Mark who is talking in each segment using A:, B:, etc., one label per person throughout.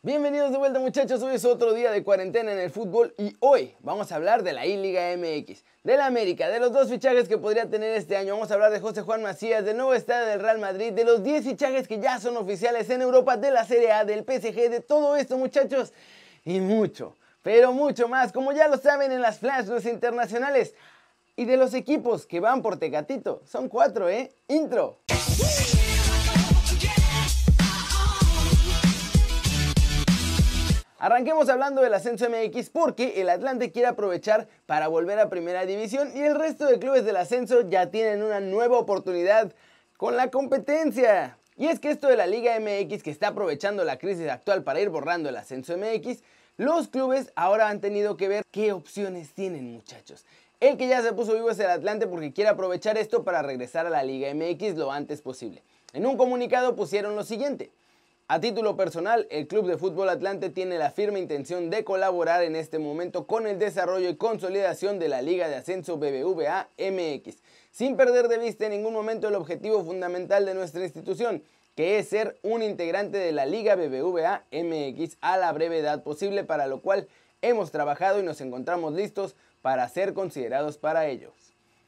A: Bienvenidos de vuelta muchachos, hoy es otro día de cuarentena en el fútbol y hoy vamos a hablar de la I-Liga MX, de la América, de los dos fichajes que podría tener este año, vamos a hablar de José Juan Macías, del nuevo estadio del Real Madrid, de los 10 fichajes que ya son oficiales en Europa, de la Serie A, del PSG, de todo esto muchachos y mucho, pero mucho más, como ya lo saben en las flash internacionales y de los equipos que van por Tecatito, son cuatro, ¿eh? Intro. Arranquemos hablando del ascenso MX porque el Atlante quiere aprovechar para volver a primera división y el resto de clubes del ascenso ya tienen una nueva oportunidad con la competencia. Y es que esto de la Liga MX que está aprovechando la crisis actual para ir borrando el ascenso MX, los clubes ahora han tenido que ver qué opciones tienen muchachos. El que ya se puso vivo es el Atlante porque quiere aprovechar esto para regresar a la Liga MX lo antes posible. En un comunicado pusieron lo siguiente. A título personal, el Club de Fútbol Atlante tiene la firme intención de colaborar en este momento con el desarrollo y consolidación de la Liga de Ascenso BBVA MX, sin perder de vista en ningún momento el objetivo fundamental de nuestra institución, que es ser un integrante de la Liga BBVA MX a la brevedad posible, para lo cual hemos trabajado y nos encontramos listos para ser considerados para ellos.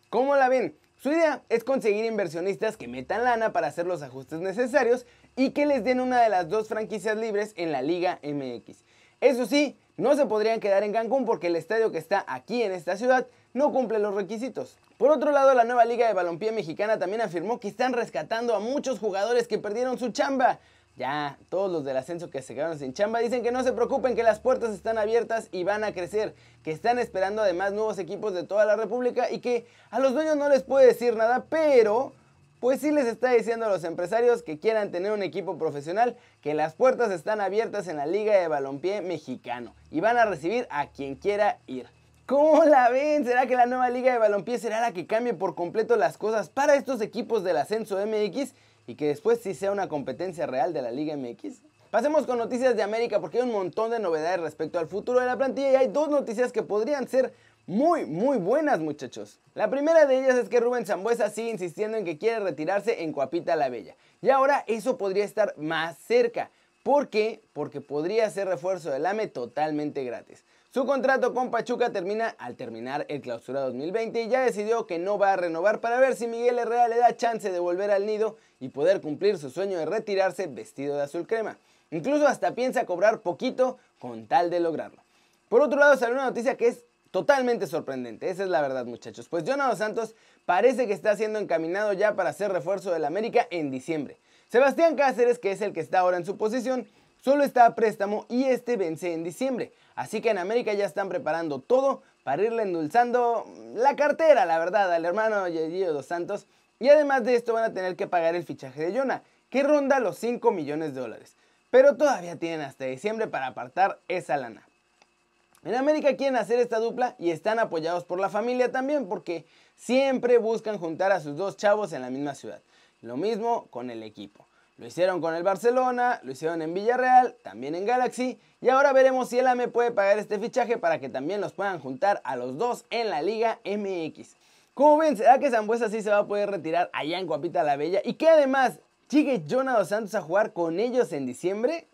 A: ¿Cómo la ven? Su idea es conseguir inversionistas que metan lana para hacer los ajustes necesarios y que les den una de las dos franquicias libres en la Liga MX. Eso sí, no se podrían quedar en Cancún porque el estadio que está aquí en esta ciudad no cumple los requisitos. Por otro lado, la nueva Liga de Balompié Mexicana también afirmó que están rescatando a muchos jugadores que perdieron su chamba. Ya, todos los del ascenso que se quedaron sin chamba dicen que no se preocupen, que las puertas están abiertas y van a crecer, que están esperando además nuevos equipos de toda la República y que a los dueños no les puede decir nada, pero pues sí les está diciendo a los empresarios que quieran tener un equipo profesional que las puertas están abiertas en la Liga de Balompié Mexicano y van a recibir a quien quiera ir. ¿Cómo la ven? ¿Será que la nueva Liga de Balompié será la que cambie por completo las cosas para estos equipos del ascenso MX y que después sí sea una competencia real de la Liga MX? Pasemos con noticias de América porque hay un montón de novedades respecto al futuro de la plantilla y hay dos noticias que podrían ser muy, muy buenas, muchachos. La primera de ellas es que Rubén Zambuesa sigue insistiendo en que quiere retirarse en Coapita la Bella. Y ahora eso podría estar más cerca. ¿Por qué? Porque podría ser refuerzo del AME totalmente gratis. Su contrato con Pachuca termina al terminar el clausura 2020 y ya decidió que no va a renovar para ver si Miguel Herrera le da chance de volver al nido y poder cumplir su sueño de retirarse vestido de azul crema. Incluso hasta piensa cobrar poquito con tal de lograrlo. Por otro lado, salió una noticia que es Totalmente sorprendente, esa es la verdad muchachos. Pues Jonathan Santos parece que está siendo encaminado ya para ser refuerzo del América en diciembre. Sebastián Cáceres, que es el que está ahora en su posición, solo está a préstamo y este vence en diciembre. Así que en América ya están preparando todo para irle endulzando la cartera, la verdad, al hermano Gio dos Santos. Y además de esto van a tener que pagar el fichaje de Jonah, que ronda los 5 millones de dólares. Pero todavía tienen hasta diciembre para apartar esa lana. En América quieren hacer esta dupla y están apoyados por la familia también porque siempre buscan juntar a sus dos chavos en la misma ciudad. Lo mismo con el equipo. Lo hicieron con el Barcelona, lo hicieron en Villarreal, también en Galaxy y ahora veremos si el AME puede pagar este fichaje para que también los puedan juntar a los dos en la Liga MX. Como ven, ¿será que Zambuesa sí se va a poder retirar allá en Guapita la Bella? Y que además llegue Jonathan Santos a jugar con ellos en diciembre,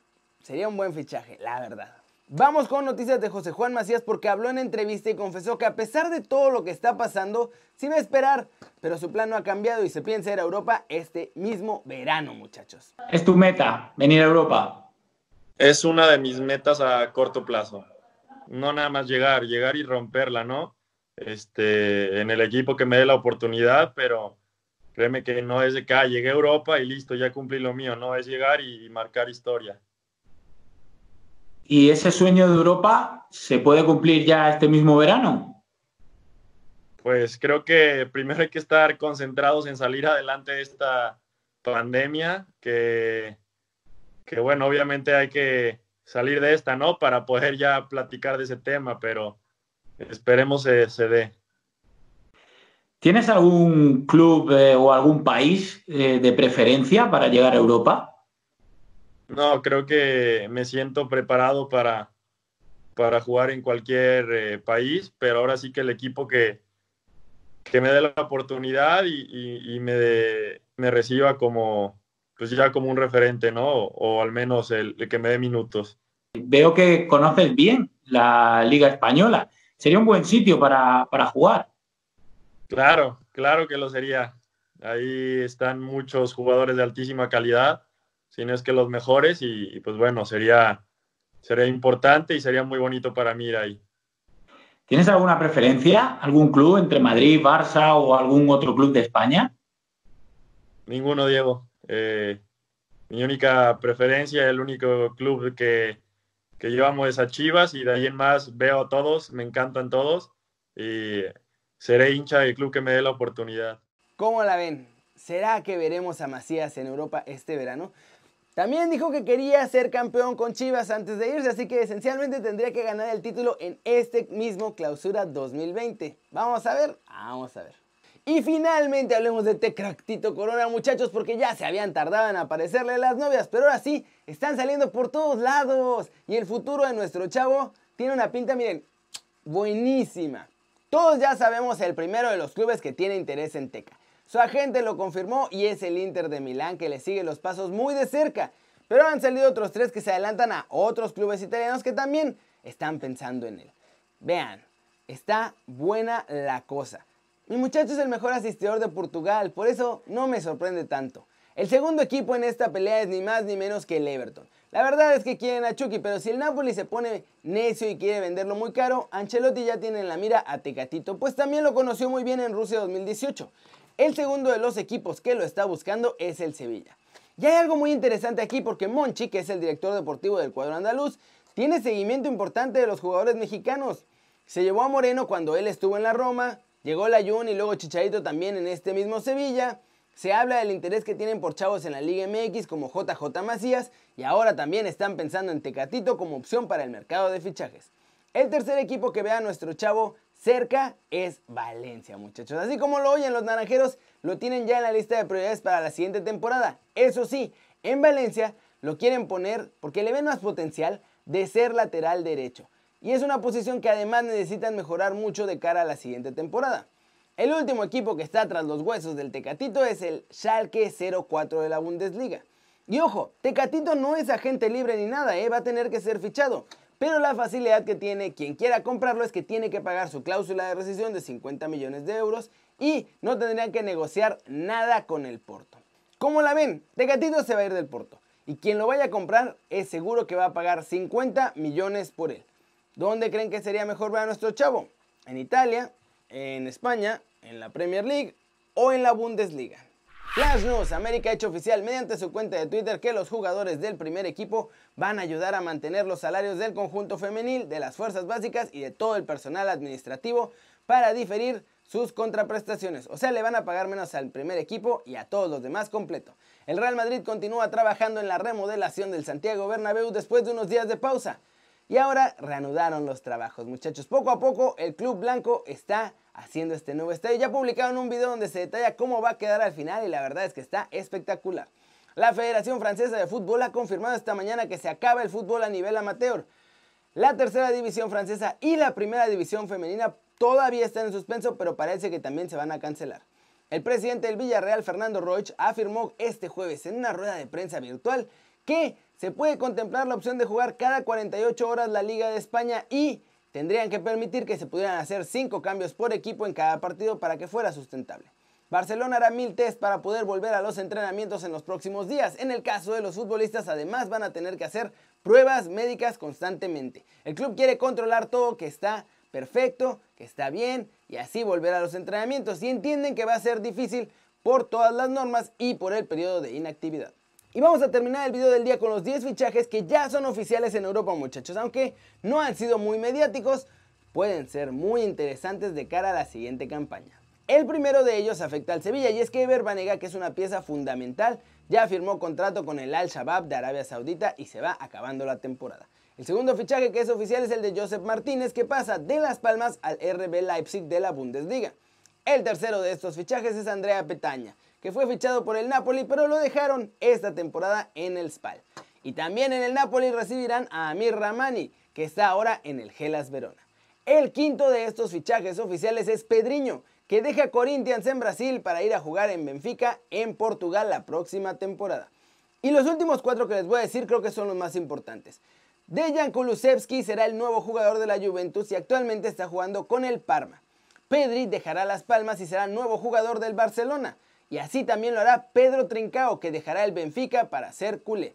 A: sería un buen fichaje, la verdad. Vamos con noticias de José Juan Macías porque habló en entrevista y confesó que a pesar de todo lo que está pasando, sí va a esperar, pero su plan no ha cambiado y se piensa ir a Europa este mismo verano, muchachos.
B: ¿Es tu meta venir a Europa?
C: Es una de mis metas a corto plazo. No nada más llegar, llegar y romperla, ¿no? Este, en el equipo que me dé la oportunidad, pero créeme que no es de que ah, llegué a Europa y listo, ya cumplí lo mío, no, es llegar y marcar historia.
B: ¿Y ese sueño de Europa se puede cumplir ya este mismo verano?
C: Pues creo que primero hay que estar concentrados en salir adelante de esta pandemia, que, que bueno, obviamente hay que salir de esta, ¿no? Para poder ya platicar de ese tema, pero esperemos se, se dé.
B: ¿Tienes algún club eh, o algún país eh, de preferencia para llegar a Europa?
C: No, creo que me siento preparado para, para jugar en cualquier eh, país, pero ahora sí que el equipo que, que me dé la oportunidad y, me, me, reciba como, pues ya como un referente, ¿no? O, al menos el, que me dé minutos.
B: Veo que conoces bien la Liga Española. Sería un buen sitio para, jugar.
C: Claro, claro que lo sería. Ahí están muchos jugadores de altísima calidad, si no es que los mejores, y, pues bueno, sería, sería importante y sería muy bonito para mí ir ahí.
B: ¿Tienes alguna preferencia? ¿Algún club entre Madrid, Barça o algún otro club de España?
C: Ninguno, Diego. Eh, mi única preferencia, el único club que, que llevamos es a Chivas y de ahí en más veo a todos, me encantan todos y seré hincha del club que me dé la oportunidad.
A: ¿Cómo la ven? ¿Será que veremos a Macías en Europa este verano? También dijo que quería ser campeón con Chivas antes de irse, así que esencialmente tendría que ganar el título en este mismo clausura 2020. Vamos a ver, vamos a ver. Y finalmente hablemos de Tecractito Corona, muchachos, porque ya se habían tardado en aparecerle las novias, pero ahora sí, están saliendo por todos lados. Y el futuro de nuestro chavo tiene una pinta, miren, buenísima. Todos ya sabemos el primero de los clubes que tiene interés en Teca. Su agente lo confirmó y es el Inter de Milán que le sigue los pasos muy de cerca. Pero han salido otros tres que se adelantan a otros clubes italianos que también están pensando en él. Vean, está buena la cosa. Mi muchacho es el mejor asistidor de Portugal, por eso no me sorprende tanto. El segundo equipo en esta pelea es ni más ni menos que el Everton. La verdad es que quieren a Chucky, pero si el Napoli se pone necio y quiere venderlo muy caro, Ancelotti ya tiene en la mira a Tecatito, pues también lo conoció muy bien en Rusia 2018. El segundo de los equipos que lo está buscando es el Sevilla. Y hay algo muy interesante aquí porque Monchi, que es el director deportivo del cuadro andaluz, tiene seguimiento importante de los jugadores mexicanos. Se llevó a Moreno cuando él estuvo en la Roma, Llegó la Jun y luego Chicharito también en este mismo Sevilla. Se habla del interés que tienen por chavos en la Liga MX como JJ Macías y ahora también están pensando en Tecatito como opción para el mercado de fichajes. El tercer equipo que vea a nuestro chavo cerca es Valencia, muchachos. Así como lo oyen los naranjeros, lo tienen ya en la lista de prioridades para la siguiente temporada. Eso sí, en Valencia lo quieren poner porque le ven más potencial de ser lateral derecho y es una posición que además necesitan mejorar mucho de cara a la siguiente temporada. El último equipo que está tras los huesos del Tecatito es el Schalke 04 de la Bundesliga. Y ojo, Tecatito no es agente libre ni nada, ¿eh? va a tener que ser fichado. Pero la facilidad que tiene quien quiera comprarlo es que tiene que pagar su cláusula de rescisión de 50 millones de euros y no tendrían que negociar nada con el Porto. ¿Cómo la ven? Tecatito se va a ir del Porto y quien lo vaya a comprar es seguro que va a pagar 50 millones por él. ¿Dónde creen que sería mejor ver a nuestro chavo? ¿En Italia? ¿En España? ¿En la Premier League? ¿O en la Bundesliga? Flash News, América ha hecho oficial mediante su cuenta de Twitter que los jugadores del primer equipo van a ayudar a mantener los salarios del conjunto femenil, de las fuerzas básicas y de todo el personal administrativo para diferir sus contraprestaciones. O sea, le van a pagar menos al primer equipo y a todos los demás completo. El Real Madrid continúa trabajando en la remodelación del Santiago Bernabéu después de unos días de pausa. Y ahora reanudaron los trabajos, muchachos. Poco a poco el Club Blanco está haciendo este nuevo estadio. Ya publicaron un video donde se detalla cómo va a quedar al final y la verdad es que está espectacular. La Federación Francesa de Fútbol ha confirmado esta mañana que se acaba el fútbol a nivel amateur. La tercera división francesa y la primera división femenina todavía están en suspenso, pero parece que también se van a cancelar. El presidente del Villarreal, Fernando Roig, afirmó este jueves en una rueda de prensa virtual que se puede contemplar la opción de jugar cada 48 horas la Liga de España y tendrían que permitir que se pudieran hacer 5 cambios por equipo en cada partido para que fuera sustentable. Barcelona hará mil test para poder volver a los entrenamientos en los próximos días. En el caso de los futbolistas, además van a tener que hacer pruebas médicas constantemente. El club quiere controlar todo que está perfecto, que está bien y así volver a los entrenamientos. Y entienden que va a ser difícil por todas las normas y por el periodo de inactividad. Y vamos a terminar el video del día con los 10 fichajes que ya son oficiales en Europa muchachos, aunque no han sido muy mediáticos, pueden ser muy interesantes de cara a la siguiente campaña. El primero de ellos afecta al Sevilla y es que Ever Banega, que es una pieza fundamental, ya firmó contrato con el Al-Shabaab de Arabia Saudita y se va acabando la temporada. El segundo fichaje que es oficial es el de Joseph Martínez que pasa de Las Palmas al RB Leipzig de la Bundesliga. El tercero de estos fichajes es Andrea Petaña, que fue fichado por el Napoli, pero lo dejaron esta temporada en el Spal. Y también en el Napoli recibirán a Amir Ramani, que está ahora en el Gelas Verona. El quinto de estos fichajes oficiales es Pedriño, que deja Corinthians en Brasil para ir a jugar en Benfica en Portugal la próxima temporada. Y los últimos cuatro que les voy a decir creo que son los más importantes. Dejan Kulusevski será el nuevo jugador de la Juventus y actualmente está jugando con el Parma. Pedri dejará Las Palmas y será nuevo jugador del Barcelona. Y así también lo hará Pedro Trincao, que dejará el Benfica para ser culé.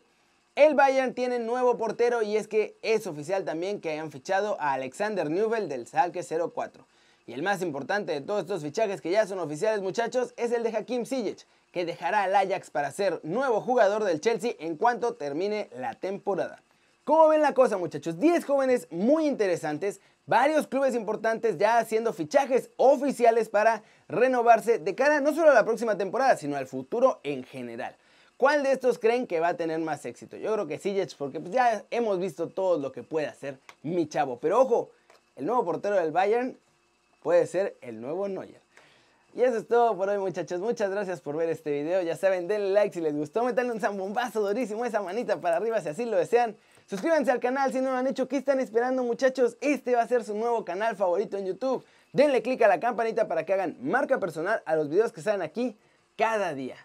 A: El Bayern tiene nuevo portero y es que es oficial también que hayan fichado a Alexander Newell del Salke 04. Y el más importante de todos estos fichajes que ya son oficiales muchachos es el de Hakim Ziyech, que dejará al Ajax para ser nuevo jugador del Chelsea en cuanto termine la temporada. ¿Cómo ven la cosa muchachos? 10 jóvenes muy interesantes, varios clubes importantes ya haciendo fichajes oficiales para renovarse de cara no solo a la próxima temporada, sino al futuro en general. ¿Cuál de estos creen que va a tener más éxito? Yo creo que Sijic, porque pues ya hemos visto todo lo que puede hacer mi chavo. Pero ojo, el nuevo portero del Bayern puede ser el nuevo Neuer. Y eso es todo por hoy muchachos, muchas gracias por ver este video, ya saben, denle like si les gustó, metanle un zambombazo durísimo, esa manita para arriba si así lo desean. Suscríbanse al canal si no lo han hecho, ¿qué están esperando muchachos? Este va a ser su nuevo canal favorito en YouTube. Denle click a la campanita para que hagan marca personal a los videos que salen aquí cada día.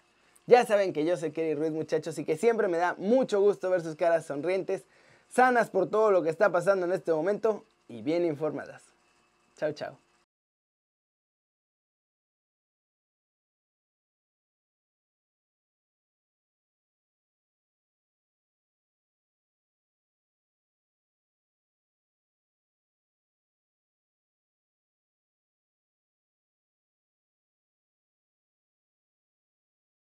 A: Ya saben que yo soy Kerry Ruiz muchachos y que siempre me da mucho gusto ver sus caras sonrientes, sanas por todo lo que está pasando en este momento y bien informadas. Chao, chao.